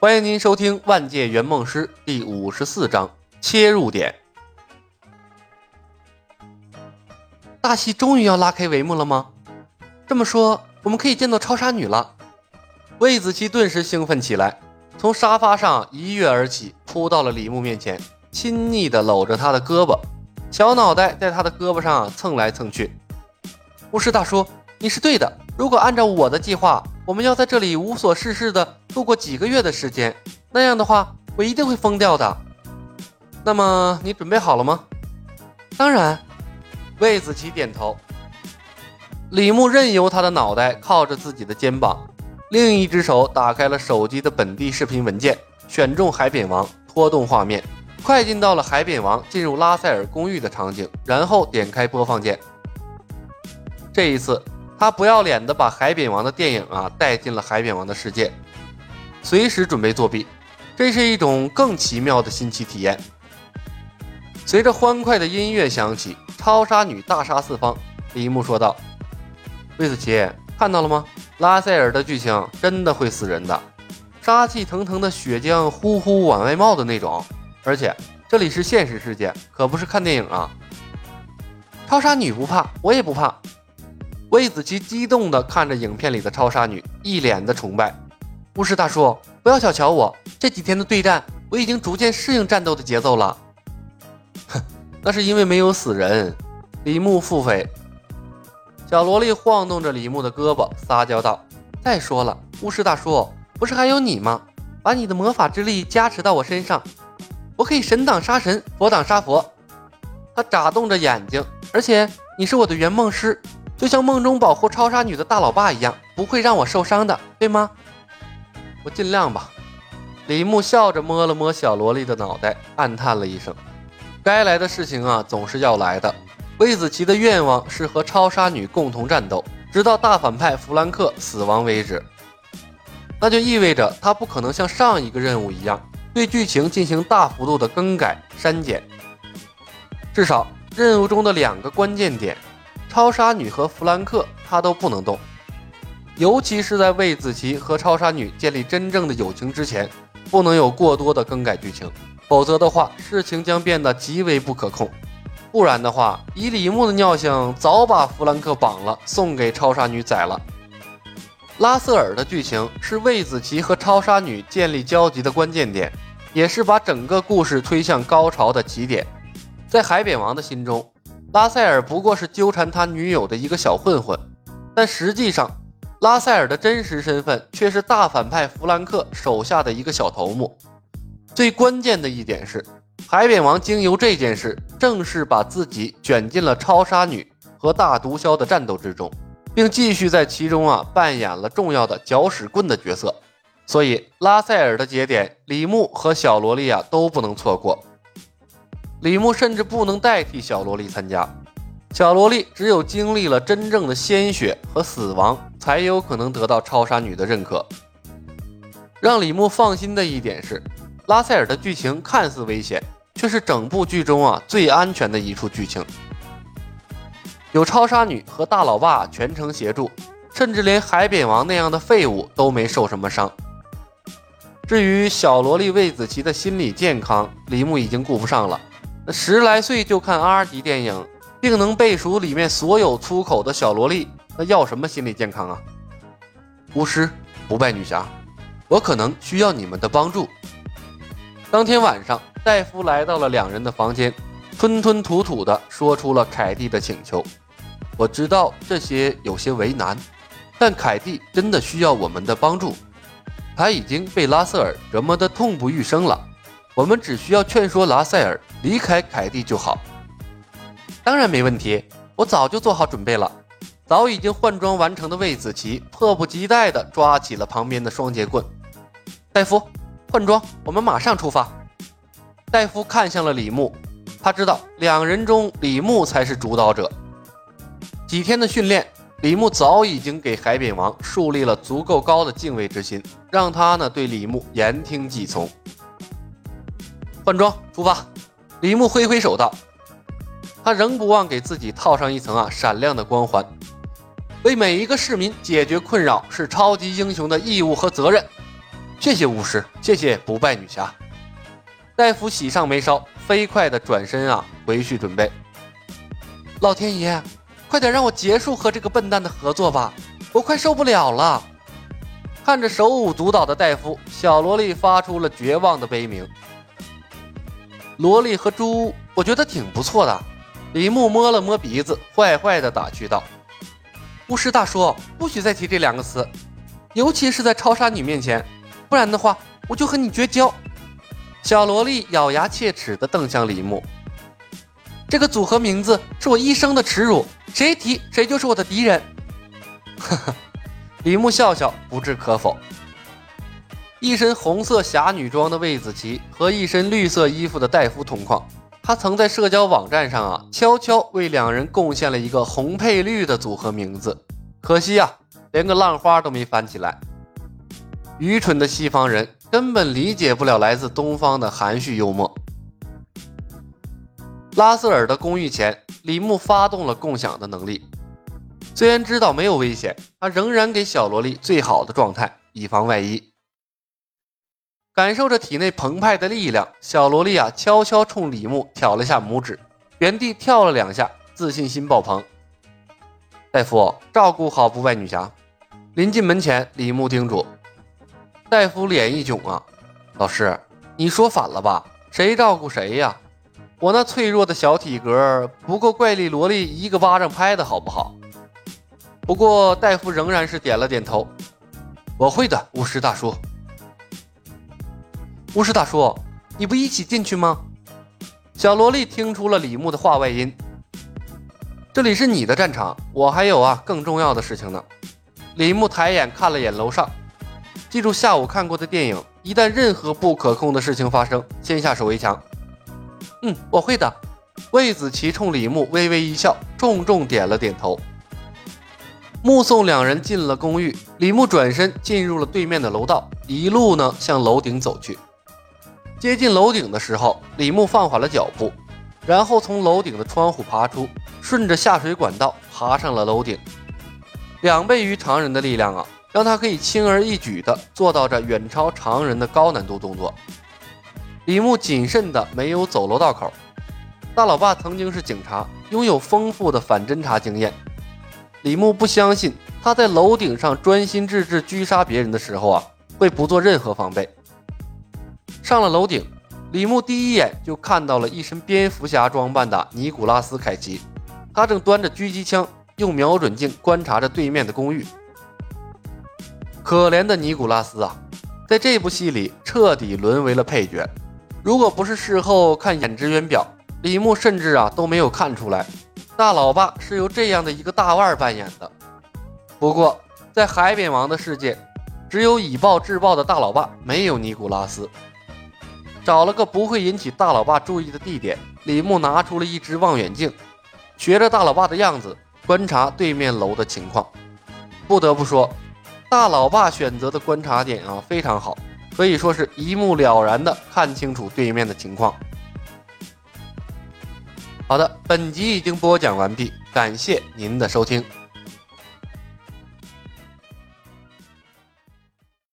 欢迎您收听《万界圆梦师》第五十四章切入点。大戏终于要拉开帷幕了吗？这么说，我们可以见到超杀女了。魏子琪顿时兴奋起来，从沙发上一跃而起，扑到了李牧面前，亲昵地搂着他的胳膊，小脑袋在他的胳膊上蹭来蹭去。巫师大叔，你是对的。如果按照我的计划，我们要在这里无所事事的度过几个月的时间，那样的话，我一定会疯掉的。那么你准备好了吗？当然。魏子琪点头。李牧任由他的脑袋靠着自己的肩膀，另一只手打开了手机的本地视频文件，选中海扁王，拖动画面，快进到了海扁王进入拉塞尔公寓的场景，然后点开播放键。这一次。他不要脸的把海扁王的电影啊带进了海扁王的世界，随时准备作弊，这是一种更奇妙的新奇体验。随着欢快的音乐响起，超杀女大杀四方。李牧说道：“魏子琪，看到了吗？拉塞尔的剧情真的会死人的，杀气腾腾的血浆呼呼往外冒的那种。而且这里是现实世界，可不是看电影啊。超杀女不怕，我也不怕。”魏子琪激动地看着影片里的超杀女，一脸的崇拜。巫师大叔，不要小瞧我，这几天的对战，我已经逐渐适应战斗的节奏了。哼，那是因为没有死人。李牧腹诽。小萝莉晃动着李牧的胳膊，撒娇道：“再说了，巫师大叔，不是还有你吗？把你的魔法之力加持到我身上，我可以神挡杀神，佛挡杀佛。”他眨动着眼睛，而且你是我的圆梦师。就像梦中保护超杀女的大老爸一样，不会让我受伤的，对吗？我尽量吧。李牧笑着摸了摸小萝莉的脑袋，暗叹了一声：“该来的事情啊，总是要来的。”魏子琪的愿望是和超杀女共同战斗，直到大反派弗兰克死亡为止。那就意味着他不可能像上一个任务一样，对剧情进行大幅度的更改删减。至少任务中的两个关键点。超杀女和弗兰克，他都不能动，尤其是在魏子琪和超杀女建立真正的友情之前，不能有过多的更改剧情，否则的话，事情将变得极为不可控。不然的话，以李牧的尿性，早把弗兰克绑了，送给超杀女宰了。拉塞尔的剧情是魏子琪和超杀女建立交集的关键点，也是把整个故事推向高潮的起点。在海扁王的心中。拉塞尔不过是纠缠他女友的一个小混混，但实际上，拉塞尔的真实身份却是大反派弗兰克手下的一个小头目。最关键的一点是，海扁王经由这件事正式把自己卷进了超杀女和大毒枭的战斗之中，并继续在其中啊扮演了重要的搅屎棍的角色。所以，拉塞尔的节点，李牧和小萝莉啊都不能错过。李牧甚至不能代替小萝莉参加，小萝莉只有经历了真正的鲜血和死亡，才有可能得到超杀女的认可。让李牧放心的一点是，拉塞尔的剧情看似危险，却是整部剧中啊最安全的一处剧情。有超杀女和大老爸全程协助，甚至连海扁王那样的废物都没受什么伤。至于小萝莉魏子琪的心理健康，李牧已经顾不上了。十来岁就看 R 级电影，并能背熟里面所有粗口的小萝莉，那要什么心理健康啊？巫师不败女侠，我可能需要你们的帮助。当天晚上，戴夫来到了两人的房间，吞吞吐吐地说出了凯蒂的请求。我知道这些有些为难，但凯蒂真的需要我们的帮助。他已经被拉塞尔折磨得痛不欲生了。我们只需要劝说拉塞尔离开凯蒂就好。当然没问题，我早就做好准备了。早已经换装完成的魏子琪迫不及待地抓起了旁边的双节棍。戴夫，换装，我们马上出发。戴夫看向了李牧，他知道两人中李牧才是主导者。几天的训练，李牧早已经给海扁王树立了足够高的敬畏之心，让他呢对李牧言听计从。换装出发，李牧挥挥手道：“他仍不忘给自己套上一层啊闪亮的光环。为每一个市民解决困扰是超级英雄的义务和责任。”谢谢巫师，谢谢不败女侠。戴夫喜上眉梢，飞快的转身啊，回去准备。老天爷，快点让我结束和这个笨蛋的合作吧，我快受不了了。看着手舞足蹈的戴夫，小萝莉发出了绝望的悲鸣。萝莉和猪，我觉得挺不错的。李牧摸了摸鼻子，坏坏的打趣道：“巫师大叔，不许再提这两个词，尤其是在超杀女面前，不然的话，我就和你绝交。”小萝莉咬牙切齿的瞪向李牧：“这个组合名字是我一生的耻辱，谁提谁就是我的敌人。”呵呵，李牧笑笑，不置可否。一身红色侠女装的魏子琪和一身绿色衣服的戴夫同框，他曾在社交网站上啊悄悄为两人贡献了一个红配绿的组合名字，可惜啊，连个浪花都没翻起来。愚蠢的西方人。根本理解不了来自东方的含蓄幽默。拉塞尔的公寓前，李牧发动了共享的能力。虽然知道没有危险，他仍然给小萝莉最好的状态，以防万一。感受着体内澎湃的力量，小萝莉啊，悄悄冲李牧挑了下拇指，原地跳了两下，自信心爆棚。大夫，照顾好不败女侠。临进门前，李牧叮嘱。戴夫脸一囧啊，老师，你说反了吧？谁照顾谁呀？我那脆弱的小体格不够怪力萝莉一个巴掌拍的好不好？不过戴夫仍然是点了点头，我会的，巫师大叔。巫师大叔，你不一起进去吗？小萝莉听出了李牧的话外音，这里是你的战场，我还有啊更重要的事情呢。李牧抬眼看了眼楼上。记住下午看过的电影，一旦任何不可控的事情发生，先下手为强。嗯，我会的。魏子琪冲李牧微微一笑，重重点了点头。目送两人进了公寓，李牧转身进入了对面的楼道，一路呢向楼顶走去。接近楼顶的时候，李牧放缓了脚步，然后从楼顶的窗户爬出，顺着下水管道爬上了楼顶。两倍于常人的力量啊！让他可以轻而易举地做到这远超常人的高难度动作。李牧谨慎地没有走楼道口。大老爸曾经是警察，拥有丰富的反侦查经验。李牧不相信他在楼顶上专心致志狙杀别人的时候啊，会不做任何防备。上了楼顶，李牧第一眼就看到了一身蝙蝠侠装扮的尼古拉斯凯奇，他正端着狙击枪，用瞄准镜观察着对面的公寓。可怜的尼古拉斯啊，在这部戏里彻底沦为了配角。如果不是事后看演职员表，李牧甚至啊都没有看出来，大老爸是由这样的一个大腕扮演的。不过，在海扁王的世界，只有以暴制暴的大老爸，没有尼古拉斯。找了个不会引起大老爸注意的地点，李牧拿出了一只望远镜，学着大老爸的样子观察对面楼的情况。不得不说。大老爸选择的观察点啊非常好，可以说是一目了然的看清楚对面的情况。好的，本集已经播讲完毕，感谢您的收听。